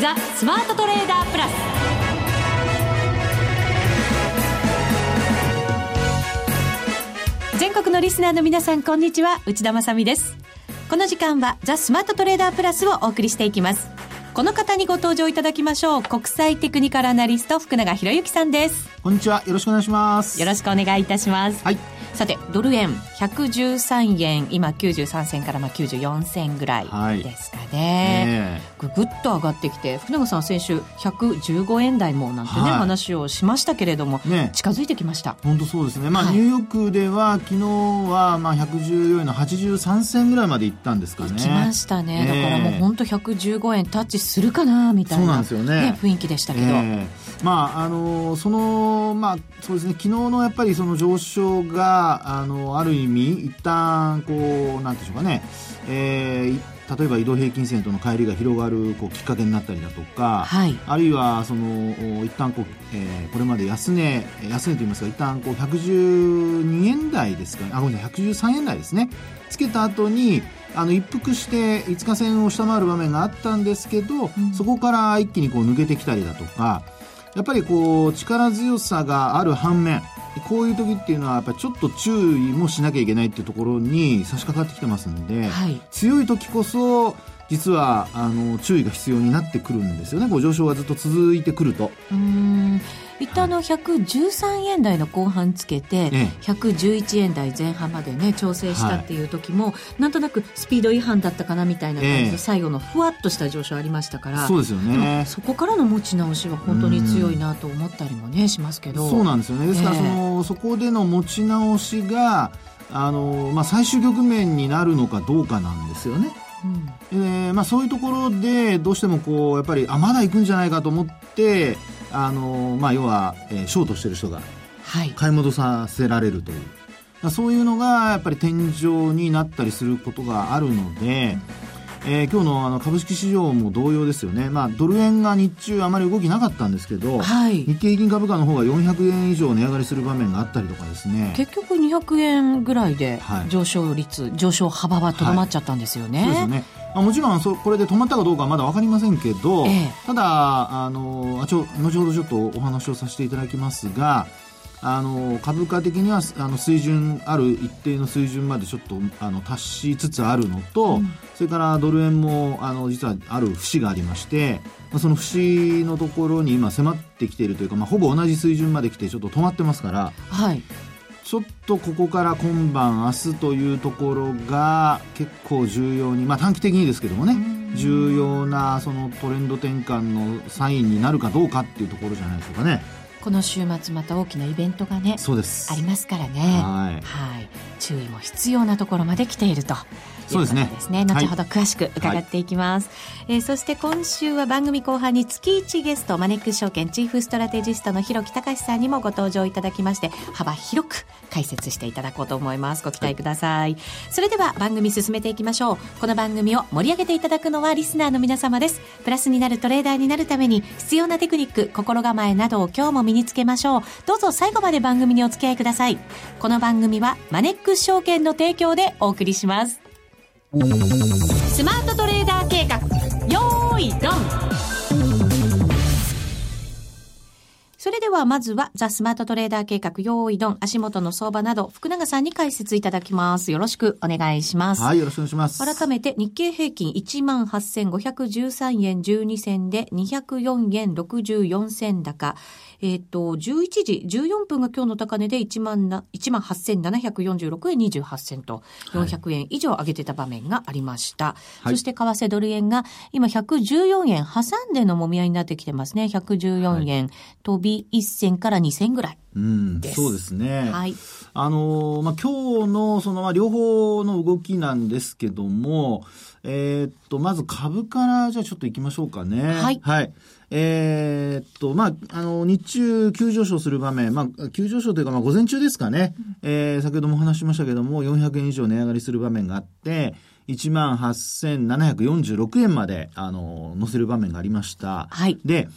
ザ・スマートトレーダープラス。全国のリスナーの皆さんこんにちは。内田まさです。この時間はザ・スマートトレーダープラスをお送りしていきます。この方にご登場いただきましょう。国際テクニカルアナリスト福永博之さんです。こんにちは。よろしくお願いします。よろしくお願いいたします。はいさてドル円113円今93銭からまあ94銭ぐらいですかね、はい、ぐぐっと上がってきて福永さん先週115円台もなんてね、はい、話をしましたけれども、ね、近づいてきました。本当そうですね、まあ、はい、ニューヨークでは昨日はまあ114円の83銭ぐらいまでいったんですかね。きましたね、だからもう本当115円タッチするかなみたいな、そうなんですよね、ね、雰囲気でしたけど、まああのそのまあそうですね。昨日のやっぱりその上昇があのある意味一旦こうなんていうかね、えー、例えば移動平均線との乖離が広がるこうきっかけになったりだとか、はい、あるいはその一旦こう、えー、これまで安値安値といいますか一旦こう112円台ですか、ね、あごめんなさい113円台ですね。つけた後にあの一服して5日線を下回る場面があったんですけど、うん、そこから一気にこう抜けてきたりだとかやっぱりこう力強さがある反面こういう時っていうのはやっぱりちょっと注意もしなきゃいけないっていうところに差し掛かってきてますんで、はい、強い時こそ実はあの注意が必要になってくるんですよね。こう上昇がずっと続いてくると。うん。一旦あの113円台の後半つけて、111円台前半までね調整したっていう時も、なんとなくスピード違反だったかなみたいな感じで最後のふわっとした上昇ありましたから、そうですよね。そこからの持ち直しは本当に強いなと思ったりもねしますけど。そうなんですよね。ですからその、そこでの持ち直しがあの、まあ、最終局面になるのかどうかなんですよね。うん、えー、まあ、そういうところでどうしてもこうやっぱりあまだ行くんじゃないかと思ってあの、まあ、要は、えー、ショートしてる人が買い戻させられるという、はい、そういうのがやっぱり天井になったりすることがあるので、えー、今日のあの株式市場も同様ですよね、まあ、ドル円が日中あまり動きなかったんですけど、はい、日経平均株価の方が400円以上値上がりする場面があったりとかですね。結局200円ぐらいで上昇率、はい、上昇幅はとどまっちゃったんですよね。はい、そうですね。まあ、もちろんそこれで止まったかどうかはまだ分かりませんけど、ええ、ただあのあちょ後ほどちょっとお話をさせていただきますがあの株価的にはあの水準ある一定の水準までちょっとあの達しつつあるのと、うん、それからドル円もあの実はある節がありまして、まあ、その節のところに今迫ってきているというか、まあ、ほぼ同じ水準まで来てちょっと止まってますから、はい、ちょっとここから今晩明日というところが結構重要に、まあ、短期的にですけどもね重要なそのトレンド転換のサインになるかどうかっていうところじゃないでしょうかね。この週末また大きなイベントがねそうです。ありますからね。はい、はい、注意も必要なところまで来ていると。そうですね。ですね。後ほど詳しく伺っていきます、はい、えー、そして今週は番組後半に月1ゲストマネックス証券チーフストラテジストの広木隆さんにもご登場いただきまして幅広く解説していただこうと思います。ご期待ください、はい、それでは番組進めていきましょう。この番組を盛り上げていただくのはリスナーの皆様です。プラスになるトレーダーになるために必要なテクニック心構えなどを今日も身につけましょうどうぞ最後まで番組にお付き合いくださいこの番組はマネックス証券の提供でお送りしますスマートトレーダー計画よーいドンそれではまずはザ・スマートトレーダー計画用意ドン足元の相場など福永さんに解説いただきます。よろしくお願いします。はい、よろしくお願いします。改めて日経平均18,513円12銭で204円64銭高。えっ、ー、と、11時14分が今日の高値で1万な、1万8746円28銭と、400円以上上げてた場面がありました。はい、そして為替ドル円が今114円挟んでのもみ合いになってきてますね。114円、飛び1銭から2銭ぐらい。うん、そうですね。はい。あのまあ、今日の、その、まあ、両方の動きなんですけども、えー、っと、まず株から、じゃあちょっと行きましょうかね。はい。はい。えー、っと、まあ、あの、日中急上昇する場面、まあ、急上昇というか、まあ、午前中ですかね。うん、えー、先ほどもお話しましたけども、400円以上値上がりする場面があって、18,746円まで、あの、乗せる場面がありました。はい。で、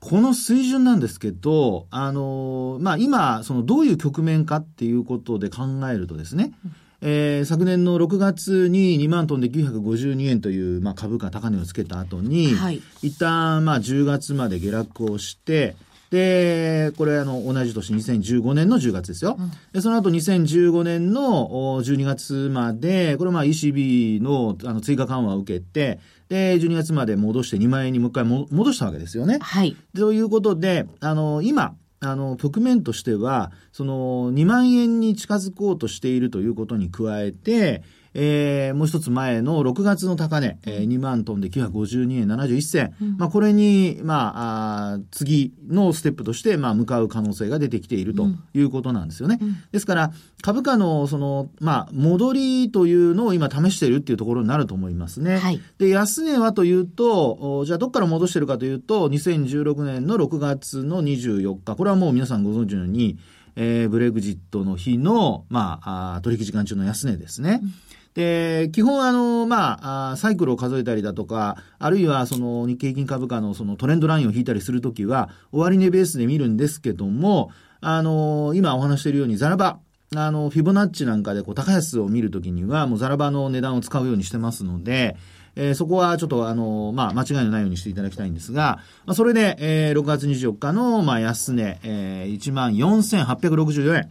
この水準なんですけど、あの、まあ、今、その、どういう局面かっていうことで考えるとですね、えー、昨年の6月に2万トンで952円という、まあ、株価高値をつけた後に、はい、一旦、まあ、10月まで下落をして、で、これあの、同じ年2015年の10月ですよ。うん、で、その後2015年の12月まで、これまあ ECB のあの追加緩和を受けて、で、12月まで戻して2万円にもう一回も戻したわけですよね。はい。ということで、あの、今、あの、局面としては、その、2万円に近づこうとしているということに加えて、えー、もう一つ前の6月の高値、えー、2万トンで952円71銭、うん、まあ、これに、まあ、あ次のステップとして、まあ、向かう可能性が出てきているということなんですよね。うん、ですから、株価の、その、まあ、戻りというのを今試しているっていうところになると思いますね。はい、で、安値はというと、じゃあどっから戻してるかというと、2016年の6月の24日、これはもう皆さんご存知のように、えー、ブレグジットの日の、まあ、あ取引時間中の安値ですね。うんで、基本あの、まあ、サイクルを数えたりだとか、あるいはその日経平均株価のそのトレンドラインを引いたりするときは、終値ベースで見るんですけども、あの、今お話しているようにザラバ、あの、フィボナッチなんかでこう高安を見るときには、もうザラバの値段を使うようにしてますので、えー、そこはちょっとあの、まあ、間違いのないようにしていただきたいんですが、まあ、それで、えー、6月24日の、まあ、安値、えー、14,864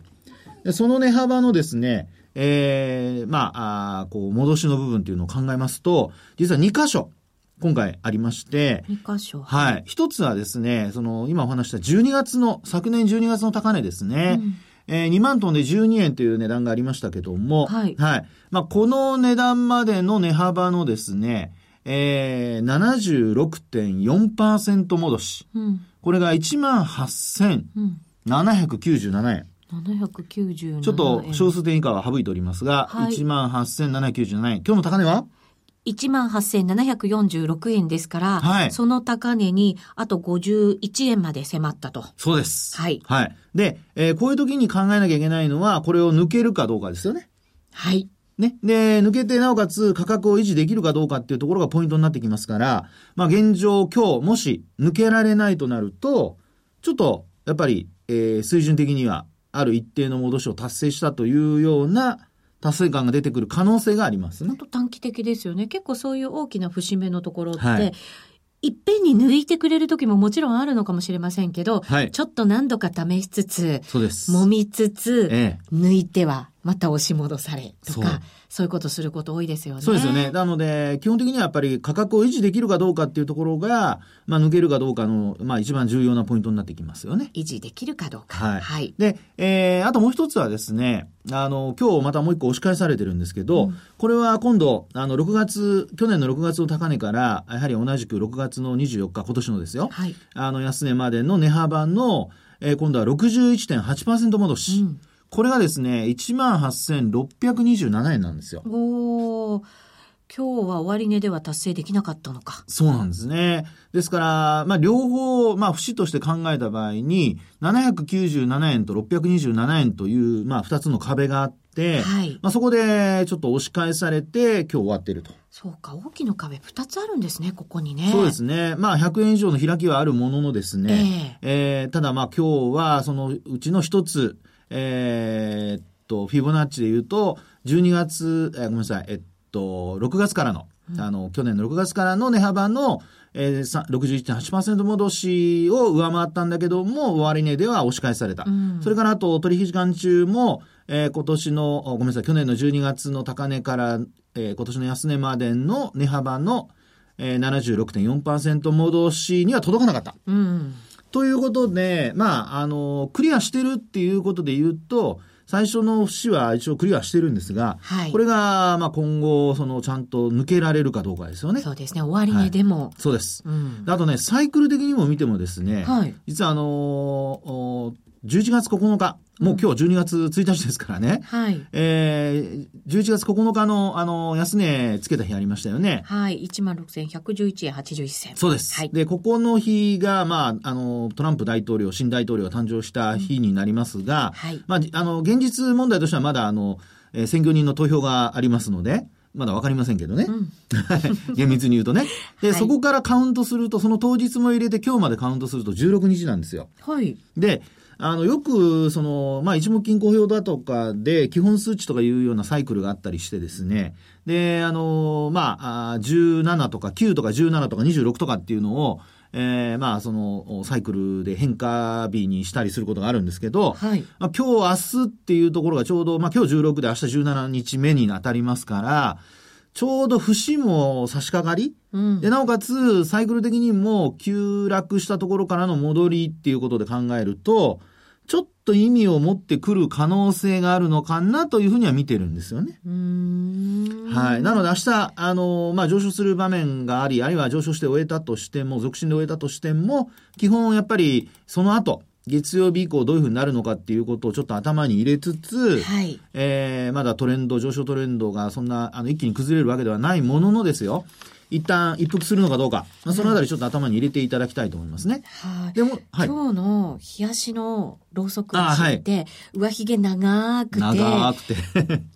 円。その値幅のですね、えー、まあ、あこう、戻しの部分っていうのを考えますと、実は2箇所、今回ありまして、2箇所。はい。一つはですね、その、今お話した12月の、昨年12月の高値ですね。うんえー、2万トンで12円という値段がありましたけども、はい。はい。まあ、この値段までの値幅のですね、えー、76.4%戻し。うん。これが18,797円。797円。ちょっと小数点以下は省いておりますが、はい、18,797円。今日の高値は？18,746円ですから、はい、その高値にあと51円まで迫ったと。そうです。はい。はい。で、えー、こういう時に考えなきゃいけないのは、これを抜けるかどうかですよね。はい。ね。で、抜けてなおかつ価格を維持できるかどうかっていうところがポイントになってきますから、まあ現状今日もし抜けられないとなると、ちょっとやっぱり、えー、水準的にはある一定の戻しを達成したというような達成感が出てくる可能性がありますね。短期的ですよね。結構そういう大きな節目のところって、はい、いっぺんに抜いてくれる時ももちろんあるのかもしれませんけど、はい、ちょっと何度か試しつつ、そうです揉みつつ、ええ、抜いてはまた押し戻されとか、そういうことすること多いですよね。そうですよね。なので、基本的にはやっぱり価格を維持できるかどうかっていうところが、まあ、抜けるかどうかの、まあ、一番重要なポイントになってきますよね。維持できるかどうか。はい。はい、で、えー、あともう一つはですね、あの、今日またもう一個押し返されてるんですけど、うん、これは今度、あの、6月、去年の6月の高値から、やはり同じく6月の24日、今年のですよ。はい。あの、安値までの値幅の、えー、今度は61.8%戻し。うんこれがですね、18,627円なんですよ。お今日は終値では達成できなかったのか。そうなんですね。ですから、まあ、両方、まあ、節として考えた場合に、797円と627円という、まあ、二つの壁があって、はい、まあ、そこでちょっと押し返されて、今日終わってると。そうか、大きな壁二つあるんですね、ここにね。そうですね。まあ、100円以上の開きはあるもののですね、えー、えー、ただまあ、今日はそのうちの一つ、えー、っと、フィボナッチで言うと、12月、えー、ごめんなさい、えっと、6月からの、うん、あの、去年の6月からの値幅の、えー、61.8%戻しを上回ったんだけども、終値では押し返された。うん、それからあと、取引時間中も、えー、今年の、ごめんなさい、去年の12月の高値から、えー、今年の安値までの値幅の、えー、76.4%戻しには届かなかった。うんということで、まあ、あの、クリアしてるっていうことで言うと、最初の節は一応クリアしてるんですが、はい、これが、まあ、今後、その、ちゃんと抜けられるかどうかですよね。そうですね。終値でも、はい、そうです、うん、あとね、サイクル的にも見てもですね、はい、実はあのー、11月9日、もう今日12月1日ですからね。はい。えー、11月9日の、あの、安値つけた日ありましたよね。はい。16,111円81銭。そうです。はい。で、ここの日が、まあ、あの、トランプ大統領、新大統領が誕生した日になりますが、うん、はい。まあ、あの、現実問題としてはまだ、あの、えー、選挙人の投票がありますので、まだわかりませんけどね。うん、厳密に言うとね。で、はい、そこからカウントすると、その当日も入れて今日までカウントすると16日なんですよ。はい。で、あの、よく、その、まあ、一目均衡表だとかで、基本数値とかいうようなサイクルがあったりしてですね、で、あの、まあ、17とか9とか17とか26とかっていうのを、えー、まあ、その、サイクルで変化日にしたりすることがあるんですけど、はい、まあ、今日、明日っていうところがちょうど、まあ、今日16で明日17日目に当たりますから、ちょうど節も差し掛かり、うん、で、なおかつ、サイクル的にも急落したところからの戻りっていうことで考えると、ちょっと意味を持ってくる可能性があるのかなというふうには見てるんですよね。はい。なので明日、あの、まあ、上昇する場面があり、あるいは上昇して終えたとしても、続進で終えたとしても、基本やっぱりその後、月曜日以降どういうふうになるのかっていうことをちょっと頭に入れつつ、はい、えー、まだトレンド、上昇トレンドがそんな、あの、一気に崩れるわけではないもののですよ。一旦一服するのかどうか、まあ、そのあたりちょっと頭に入れていただきたいと思いますね。はい、でも、はい、今日の冷やしのろうそく足って、はい、上髭長くて、長くて、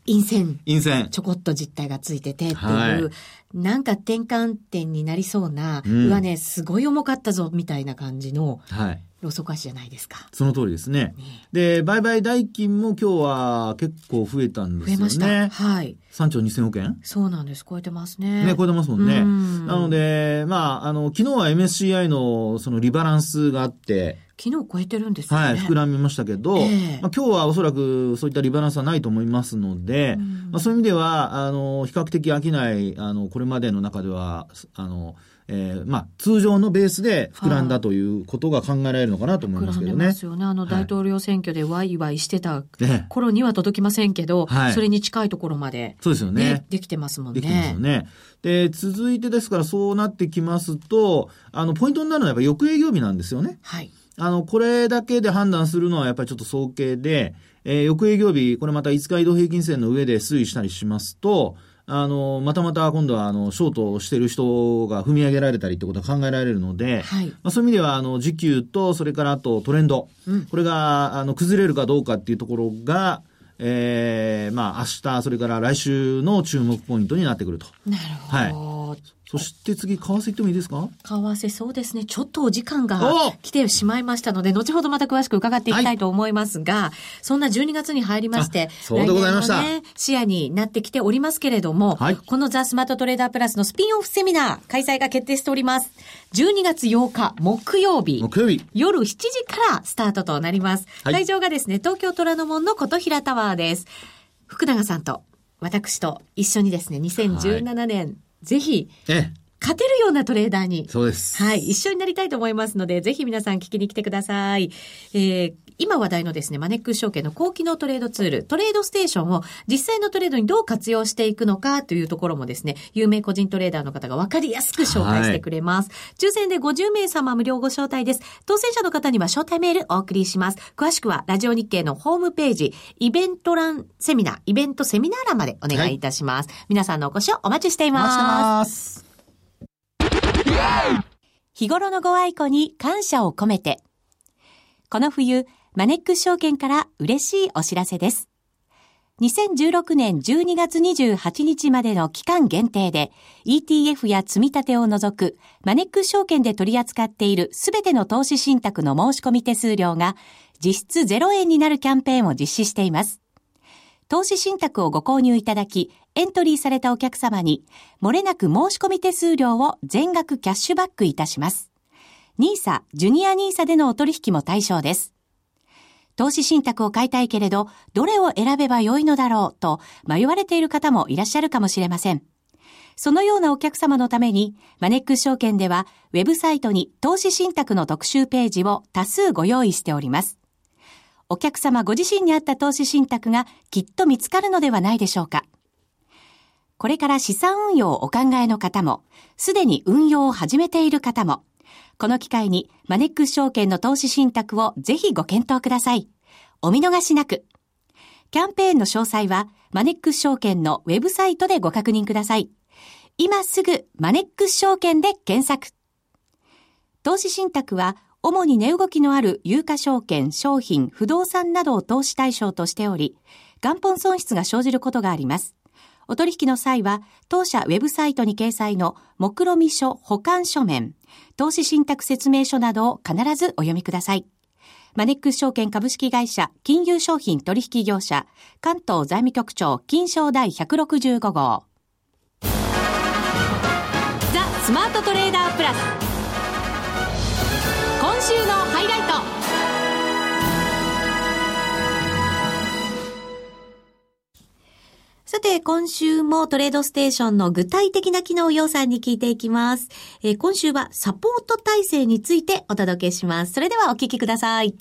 陰線、陰線、ちょこっと実体がついててっていう、はい、なんか転換点になりそうな、うん、上ね、すごい重かったぞみたいな感じの、はい。ローソク足じゃないですか。その通りですね。ねで、売買代金も今日は結構増えたんですよね。増えました。はい。3兆2000億円？そうなんです。超えてますね。ね、超えてますもんね。んなので、まあ、あの、昨日は MSCI のそのリバランスがあって、昨日超えてるんですね。はい、膨らみましたけど、えー、まあ、今日はおそらくそういったリバランスはないと思いますので、まあ、そういう意味では、あの、比較的飽きない、あの、これまでの中では、あの、えー、まあ、通常のベースで膨らんだということが考えられるのかなと思いますけどね。ますよね。あの、大統領選挙でワイワイしてた頃には届きませんけど、はい、それに近いところまで、そうですよね。できてますもんね。できてますよね。で、続いてですからそうなってきますと、あの、ポイントになるのはやっぱり翌営業日なんですよね。はい。あの、これだけで判断するのはやっぱりちょっと早計で、えー、翌営業日、これまた5日移動平均線の上で推移したりしますと、あの、またまた今度は、あの、ショートしてる人が踏み上げられたりってことが考えられるので、はい、まあ、そういう意味では、あの、時給と、それからあとトレンド、うん、これが、あの、崩れるかどうかっていうところが、ええー、まあ、明日、それから来週の注目ポイントになってくると。なるほど。はい。そして次、為替行ってもいいですか？為替そうですね。ちょっとお時間が来てしまいましたので、後ほどまた詳しく伺っていきたいと思いますが、はい、そんな12月に入りまして、そうでございました。ね、視野になってきておりますけれども、はい、このザ・スマートトレーダープラスのスピンオフセミナー、開催が決定しております。12月8日、木曜日。木曜日。夜7時からスタートとなります。はい、会場がですね、東京虎ノ門の琴平タワーです。福永さんと、私と一緒にですね、2017年、ぜひ、ええ勝てるようなトレーダーに。そうです。はい。一緒になりたいと思いますので、ぜひ皆さん聞きに来てください。えー、今話題のですね、マネックス証券の高機能トレードツール、トレードステーションを実際のトレードにどう活用していくのかというところもですね、有名個人トレーダーの方が分かりやすく紹介してくれます。はい、抽選で50名様無料ご招待です。当選者の方には招待メールお送りします。詳しくは、ラジオ日経のホームページ、イベント欄セミナー、イベントセミナー欄までお願いいたします。はい、皆さんのお越しをお待ちしています。お待ちしてます。日頃のご愛顧に感謝を込めて。この冬、マネックス証券から嬉しいお知らせです。2016年12月28日までの期間限定で ETF や積み立てを除くマネックス証券で取り扱っているすべての投資信託の申し込み手数料が実質0円になるキャンペーンを実施しています。投資信託をご購入いただき、エントリーされたお客様に、漏れなく申し込み手数料を全額キャッシュバックいたします。NISA、ジュニア NISA でのお取引も対象です。投資信託を買いたいけれど、どれを選べばよいのだろうと迷われている方もいらっしゃるかもしれません。そのようなお客様のために、マネックス証券では、ウェブサイトに投資信託の特集ページを多数ご用意しております。お客様ご自身に合った投資信託がきっと見つかるのではないでしょうか。これから資産運用をお考えの方も、すでに運用を始めている方も、この機会にマネックス証券の投資信託をぜひご検討ください。お見逃しなく。キャンペーンの詳細はマネックス証券のウェブサイトでご確認ください。今すぐマネックス証券で検索。投資信託は主に値動きのある有価証券、商品、不動産などを投資対象としており、元本損失が生じることがあります。お取引の際は、当社ウェブサイトに掲載の目論見書保管書面、投資信託説明書などを必ずお読みください。マネックス証券株式会社金融商品取引業者関東財務局長金賞第165号。ザ・スマートトレーダープラス。今週のハイライト。さて、今週もトレードステーションの具体的な機能要さんに聞いていきます。えー、今週はサポート体制についてお届けします。それではお聞きください。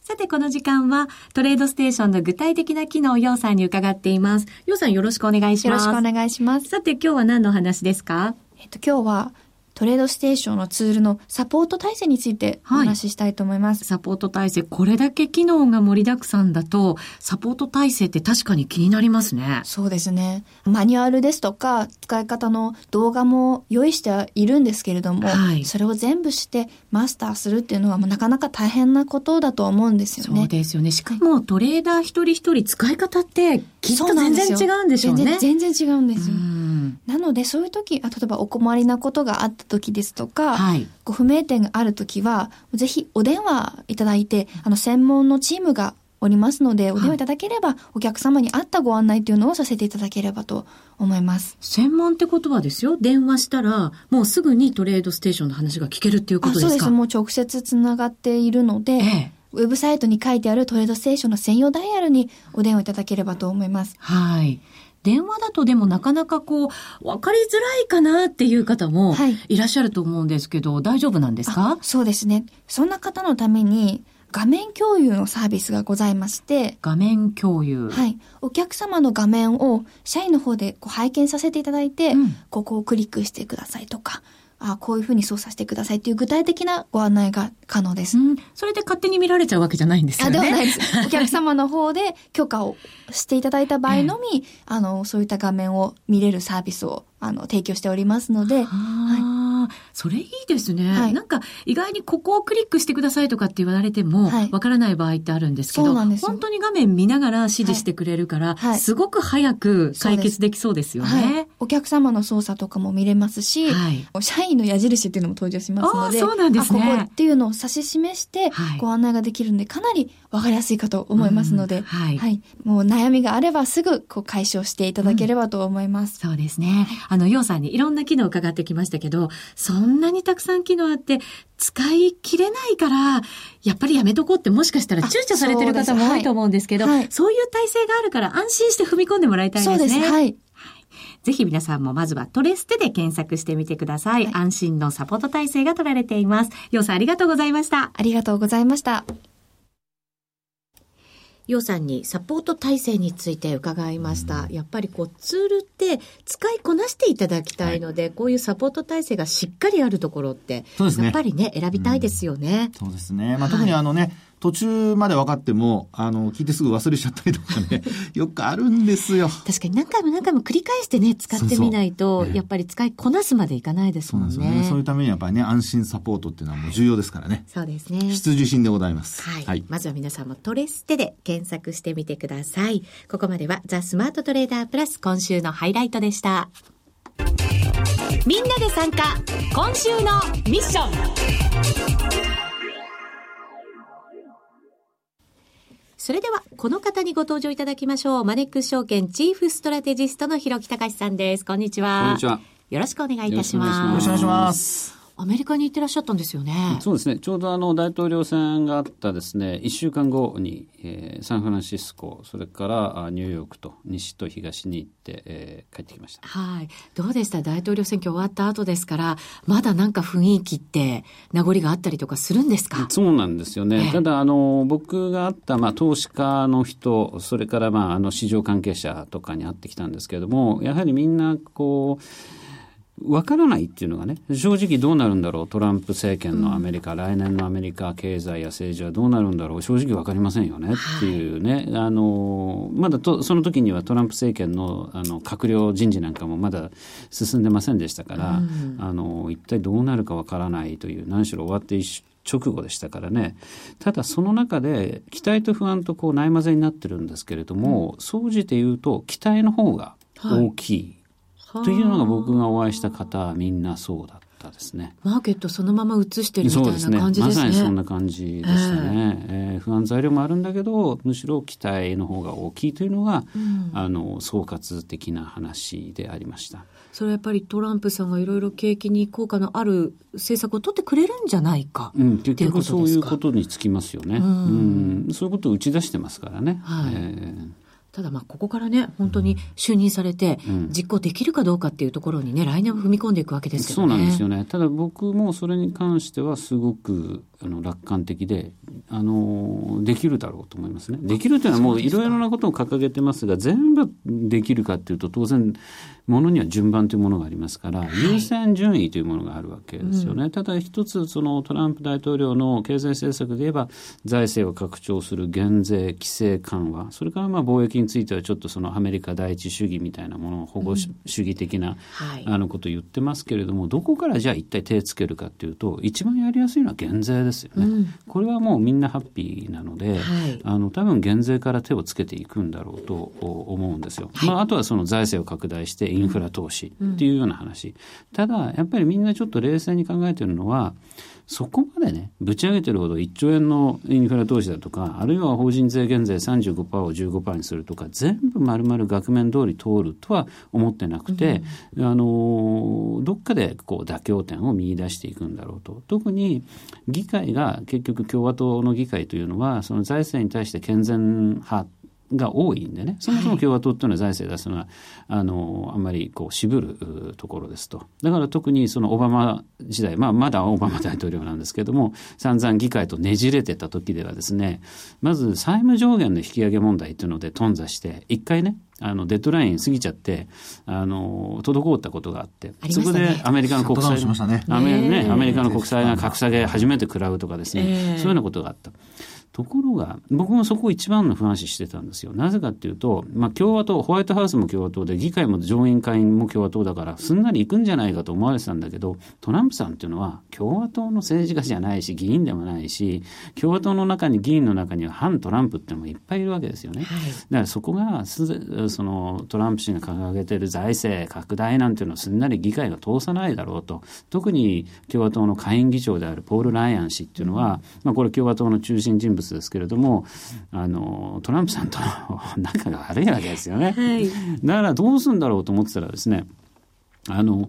さて、この時間はトレードステーションの具体的な機能をようさんに伺っています。ようさんよろしくお願いします。よろしくお願いします。さて、今日は何の話ですか？えっと、今日はトレードステーションのツールのサポート体制についてお話ししたいと思います。はい、サポート体制、これだけ機能が盛りだくさんだと、サポート体制って確かに気になりますね。そうですね。マニュアルですとか、使い方の動画も用意してはいるんですけれども、はい、それを全部してマスターするっていうのはもうなかなか大変なことだと思うんですよね。そうですよね。しかもトレーダー一人一人使い方ってきっと全然違うんでしょうね。全然違うんですよ。なのでそういう時あ、例えばお困りなことがあった時ですとか、はい、ご不明点があるときは、ぜひお電話いただいて、あの、専門のチームがおりますので、お電話いただければ、お客様に合ったご案内というのをさせていただければと思います。専門って言葉ですよ。電話したら、もうすぐにトレードステーションの話が聞けるっていうことですか？そうです。もう直接つながっているので、ええ、ウェブサイトに書いてあるトレードステーションの専用ダイヤルにお電話いただければと思います。はい。電話だとでもなかなかこう、わかりづらいかなっていう方もいらっしゃると思うんですけど、はい、大丈夫なんですか？そうですね。そんな方のために、画面共有のサービスがございまして。画面共有。はい。お客様の画面を社員の方でこう拝見させていただいて、うん、ここをクリックしてくださいとか、あこういうふうに操作してくださいっていう具体的なご案内が可能です。うん、それで勝手に見られちゃうわけじゃないんですよね。あ、ではないです。お客様の方で許可をしていただいた場合のみ、えー、あの、そういった画面を見れるサービスを、あの、提供しておりますので、はい。それいいですね、はい、なんか意外にここをクリックしてくださいとかって言われても、わからない場合ってあるんですけど、はい、本当に画面見ながら指示してくれるから、はい、すごく早く解決できそうですよね。お客様の操作とかも見れますし、社員の矢印っていうのも登場しますので、そうなんですね。ここっていうのを指し示して、ご案内ができるんで、かなりわかりやすいかと思いますので、はい。もう悩みがあればすぐこう解消していただければと思います。うん、そうですね。あの、ようさんにいろんな機能を伺ってきましたけど、そんなにたくさん機能あって、使い切れないから、やっぱりやめとこうってもしかしたら躊躇されてる方も多いと思うんですけど、そうはい、そういう体制があるから安心して踏み込んでもらいたいですね。そうです。はい。ぜひ皆さんもまずはトレステで検索してみてください。はい、安心のサポート体制が取られています。ようさんありがとうございました。ありがとうございました。ようさんにサポート体制について伺いました。やっぱりこうツールって使いこなしていただきたいので、はい、こういうサポート体制がしっかりあるところって、そうですね、やっぱりね、選びたいですよね。うん、そうですね。まあ、特にあのね、はい途中まで分かっても、あの、聞いてすぐ忘れちゃったりとかね、よくあるんですよ。確かに何回も何回も繰り返してね、使ってみないと、そうそうやっぱり使いこなすまでいかないですもんね。そうね。そういうためにやっぱりね、安心サポートっていうのはもう重要ですからね。そうですね。必需品でございます。はい。はい、まずは皆さんもトレステで検索してみてください。ここまではザ・スマートトレーダープラス今週のハイライトでした。みんなで参加今週のミッションそれでは、この方にご登場いただきましょう。マネックス証券チーフストラテジストの広木隆さんです。こんにちは。こんにちは。よろしくお願いいたします。よろしくお願いします。アメリカに行ってらっしゃったんですよね。そうですね。ちょうどあの大統領選があったですね、1週間後に、えー、サンフランシスコ、それからニューヨークと西と東に行って、えー、帰ってきました。はい。どうでした？大統領選挙終わった後ですから、まだなんか雰囲気って名残があったりとかするんですか？そうなんですよね。えー、ただ、あの、僕があった、まあ、投資家の人、それから、まあ、あの、市場関係者とかに会ってきたんですけれども、やはりみんな、こう、わからないっていうのがね、正直どうなるんだろう、トランプ政権のアメリカ、うん、来年のアメリカ経済や政治はどうなるんだろう、正直わかりませんよねっていうね、はい、あの、まだと、その時にはトランプ政権のあの閣僚人事なんかもまだ進んでませんでしたから、うん、あの、一体どうなるかわからないという、何しろ終わって一直後でしたからね。ただその中で期待と不安とこうないまぜになってるんですけれども、総じて言うと期待の方が大きい。はいというのが僕がお会いした方はみんなそうだっったですね。マーケットそのまま移してるみたいな感じですね。すね。まさにそんな感じでしたね、えー、えー、不安材料もあるんだけど、むしろ期待の方が大きいというのが、うん、あの、総括的な話でありました。それはやっぱりトランプさんがいろいろ景気に効果のある政策を取ってくれるんじゃないか、うん、結局そういうことにつきますよね、うん、うん、そういうことを打ち出してますからね。はい、えーただまあここからね、本当に就任されて、実行できるかどうかっていうところにね、来年は踏み込んでいくわけですけどね。そうなんですよね。ただ僕もそれに関してはすごくあの楽観的で、あの、できるだろうと思いますね。できるというのはもういろいろなことを掲げてますが、全部できるかっていうと当然、ものには順番というものがありますから、優先順位というものがあるわけですよね。はいうん、ただ一つ、そのトランプ大統領の経済政策で言えば、財政を拡張する減税、規制緩和、それからまあ貿易についてはちょっとそのアメリカ第一主義みたいなものを保護主義的な、はい、あのことを言ってますけれども、どこからじゃあ一体手つけるかっていうと、一番やりやすいのは減税ですよね。うん、これはもうみんなハッピーなので、はい、あの多分減税から手をつけていくんだろうと思うんですよ。まあ、あとはその財政を拡大してインフラ投資っていうような話。ただ、やっぱりみんなちょっと冷静に考えてるのは、そこまでね、ぶち上げてるほど1兆円のインフラ投資だとか、あるいは法人税減税35%を15%にするとか、全部丸々額面通り通るとは思ってなくて、うん、あの、どっかでこう妥協点を見出していくんだろうと。特に議会が結局共和党の議会というのは、その財政に対して健全派が多いんでね、そもそも共和党っていうのは財政出すのは、あの、あんまりこう渋るところですと。だから特にそのオバマ時代、まあまだオバマ大統領なんですけども、散々議会とねじれてた時ではですね、まず債務上限の引き上げ問題っていうので頓挫して、一回ね、あの、デッドライン過ぎちゃって、あの、滞ったことがあって、ね、そこでアメリカの国債、ね、アメね、アメリカの国債が格下げ初めて食らうとかですね、えー、そういうようなことがあった。ところが、僕もそこ一番の不安視してたんですよ。なぜかっていうと、まあ、共和党、ホワイトハウスも共和党で、議会も上院会員も共和党だから、すんなり行くんじゃないかと思われてたんだけど、トランプさんっていうのは、共和党の政治家じゃないし、議員でもないし、共和党の中に、議員の中には反トランプっていうのもいっぱいいるわけですよね。はい、だからそこが、その、トランプ氏が掲げてる財政拡大なんていうのをすんなり議会が通さないだろうと。特に共和党の下院議長であるポール・ライアン氏っていうのは、まあ、これ共和党の中心人物ですけれども、あのトランプさんと仲が悪いわけですよね。はい、だからどうするんだろうと思ってたらですねあの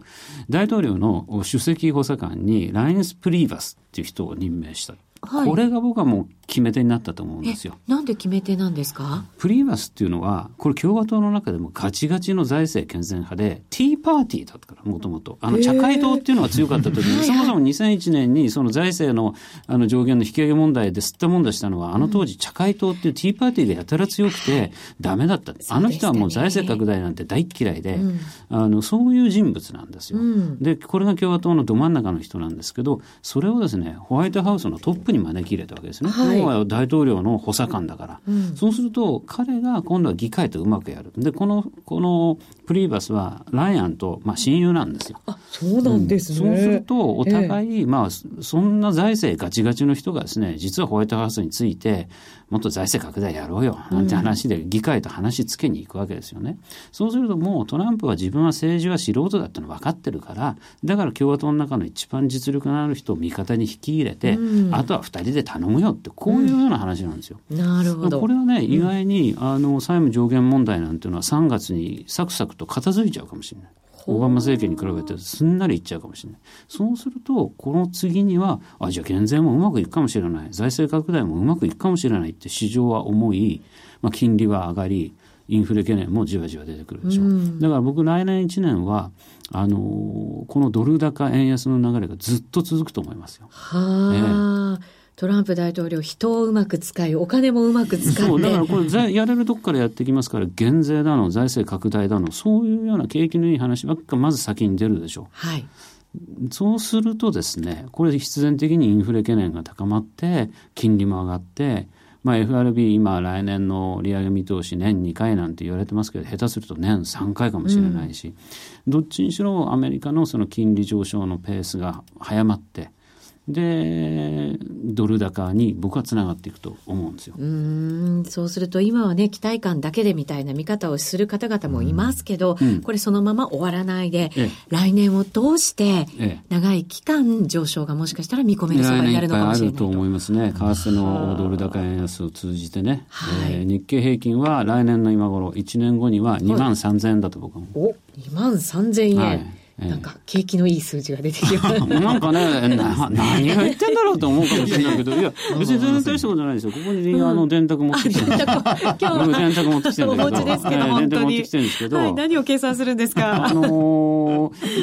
大統領の首席補佐官にラインス・プリーバスっていう人を任命した。はい、これが僕はもう決め手になったと思うんですよ。なんで決め手なんですか？プリーバスっていうのは、これ共和党の中でもガチガチの財政健全派で、ティーパーティーだったから、もともと。あの、茶会党っていうのが強かった時に、そもそも2001年にその財政のあの上限の引き上げ問題で吸ったもんだしたのは、あの当時茶会党っていうティーパーティーがやたら強くて、ダメだった。あの人はもう財政拡大なんて大嫌いで、うん、あの、そういう人物なんですよ。うん、で、これが共和党のど真ん中の人なんですけど、それをですね、ホワイトハウスのトップに招き入れたわけですね。はい、は大統領の補佐官だから、うん、そうすると彼が今度は議会とうまくやる。でこのこのプリーバスはライアンと、まあ、親友なんですよ。あそうなんですね、うん、そうするとお互い、えー、まあ、そんな財政ガチガチの人がですね実はホワイトハウスについてもっと財政拡大やろうよなんて話で議会と話つけに行くわけですよね。そうするともうトランプは自分は政治は素人だっての分かってるからだから共和党の中の一番実力のある人を味方に引き入れて、うん、あとは2人で頼むよってこういうような話なんですよ。うん、なるほど。これはね意外に、あの債務上限問題なんていうのは3月にサクサクと片付いちゃうかもしれない。オバマ政権に比べてすんなりいっちゃうかもしれない。そうすると、この次には、あ、じゃあ減税もうまくいくかもしれない。財政拡大もうまくいくかもしれないって市場は思い、まあ、金利は上がり、インフレ懸念もじわじわ出てくるでしょう。うん、だから僕来年1年は、あのー、このドル高円安の流れがずっと続くと思いますよ。はあ、ええトランプ大統領、人をうまく使い、お金もうまく使って。そう、だからこれ、やれるとこからやってきますから、減税だの、財政拡大だの、そういうような景気のいい話ばっかまず先に出るでしょう。はい。そうするとですね、これ必然的にインフレ懸念が高まって、金利も上がって、まあ、FRB 今来年の利上げ見通し年2回なんて言われてますけど下手すると年3回かもしれないし、うん、どっちにしろアメリカのその金利上昇のペースが早まってでドル高に僕はつながっていくと思うんですよ。うんそうすると今はね期待感だけでみたいな見方をする方々もいますけど、うん、これそのまま終わらないで、ええ、来年を通して長い期間上昇がもしかしたら見込める相場になるのかもしれないあると思いますね。為替のドル高円安を通じてね、はい、えー、日経平均は来年の今頃1年後には2万3000円だと僕は思う。お2万3000円。はいなんか景気のいい数字が出てきます。なんかね、な何が言ってんだろうと思うかもしれないけど、いや、別に全然大したことないですよ。ここにあの電卓持ってきてるんです。今日電卓持ってきてるんだけど。ですけど、本当に。てきてるんですけど。はい、何を計算するんですか？あのー、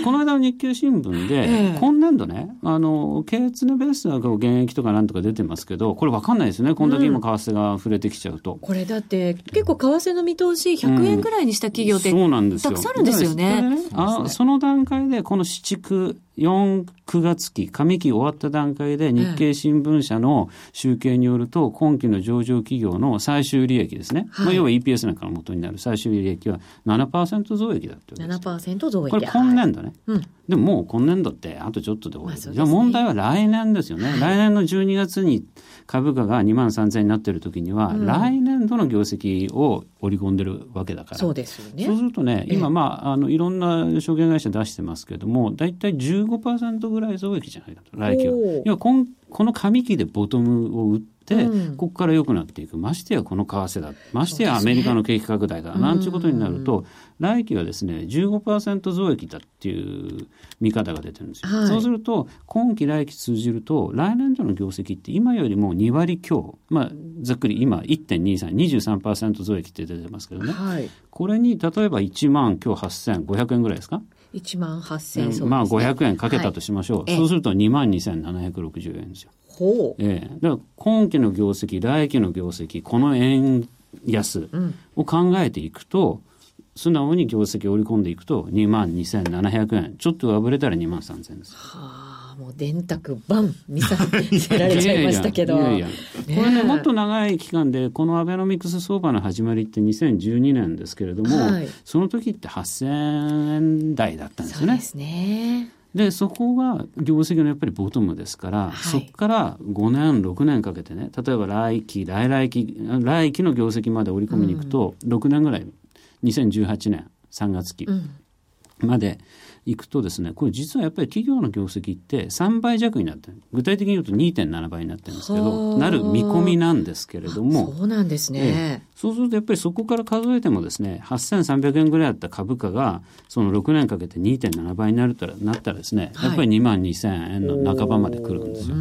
この間の日経新聞で、えー、今年度ね、あの、経営のベースは現役とかなんとか出てますけど、これわかんないですね。こんだけ今為替が触れてきちゃうと。うん、これだって、結構為替の見通し100円ぐらいにした企業って、うん、そうなんですよ。たくさんあるんですよね。ねあその段階で、この畜4、9月期、上期終わった段階で日経新聞社の集計によると、今期の上場企業の最終利益ですね。はい、まあ、要は EPS なんかの元になる最終利益は7%増益だってわけです。7%増益。これ今年度ね。うん、でももう今年度ってあとちょっとで終わり、まあね、じゃあ問題は来年ですよね。はい、来年の12月に株価が2万3000円になってる時には、うん、来年度の業績を織り込んでるわけだから。そうですよね。そうするとね、今まあ、あの、いろんな証券会社出してますけども、大体15%ぐらい増益じゃないかと、来期は。要はこん、この上期でボトムを打って、うん、ここから良くなっていく。ましてやこの為替だ。ましてやアメリカの景気拡大だ。なんていうことになると、来期はですね、15%増益だっていう見方が出てるんですよ。はい、そうすると、今期来期通じると、来年度の業績って今よりも2割強、まあ、ざっくり今1.23、23%増益って出てますけどね。はい、これに例えば1万今日8500円ぐらいですか1万8000円、まあ500円かけたとしましょう、はい、そうすると2万2760円ですよ。ほう。ええ、だから今期の業績来期の業績この円安を考えていくと、うん、素直に業績を織り込んでいくと2万2700円ちょっと破れたら2万3000円です。はあもう電卓バン見させられちゃいましたけど。いやいやこれね、もっと長い期間で、このアベノミクス相場の始まりって2012年ですけれども、はい、その時って8000円台だったんですよね。そうですね。でそこが業績のやっぱりボトムですから、はい、そこから5年6年かけてね例えば来期来来期来期の業績まで織り込みに行くと、うん、6年ぐらい2018年3月期。まで、うんいくとですねこれ実はやっぱり企業の業績って3倍弱になって具体的に言うと2.7倍になってるんですけどなる見込みなんですけれどもそうなんですね、えそうするとやっぱりそこから数えてもですね8300円ぐらいあった株価がその6年かけて2.7倍になるとなったらですね、やっぱり2万2000円の半ばまで来るんですよ。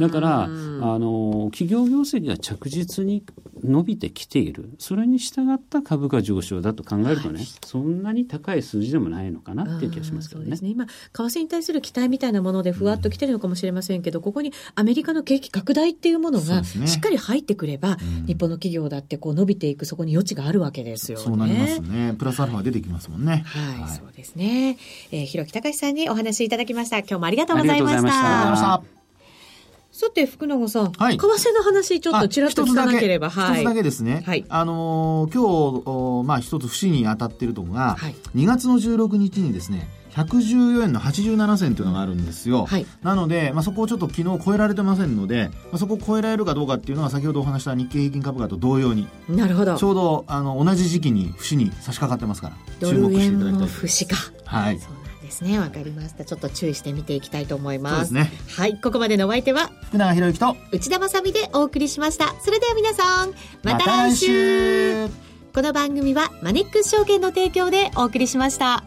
だからあの企業業績が着実に伸びてきているそれに従った株価上昇だと考えるとね、はい、そんなに高い数字でもないのかなっていう気がしますけどね。そうですね今為替に対する期待みたいなものでふわっときてるのかもしれませんけど、うん、ここにアメリカの景気拡大っていうものがしっかり入ってくれば、ねうん、日本の企業だってこう伸びていくそこに余地があるわけですよね。そうなりますね。プラスアルファ出てきますもんね。はい、はい、そうですね。えー、広木隆さんにお話いただきました。今日もありがとうございました。ありがとうございました。さて、福永さん、はい、為替の話、ちょっとちらっと聞かなければ、はい。一つだけですね。はい。あのー、今日、まあ、一つ節に当たっているのが、はい、2月の16日にですね、114円の87銭というのがあるんですよ。はい、なので、まあ、そこをちょっと昨日超えられてませんので、まあ、そこを超えられるかどうかっていうのは先ほどお話した日経平均株価と同様に。なるほど。ちょうどあの同じ時期に節に差し掛かってますから、注目していただきたい。節か。はい。そうですね。わかりました。ちょっと注意して見ていきたいと思います。そうですね。はい。ここまでのお相手は、福永博之と内田まさでお送りしました。それでは皆さん、また来週ま、この番組はマネックス証券の提供でお送りしました。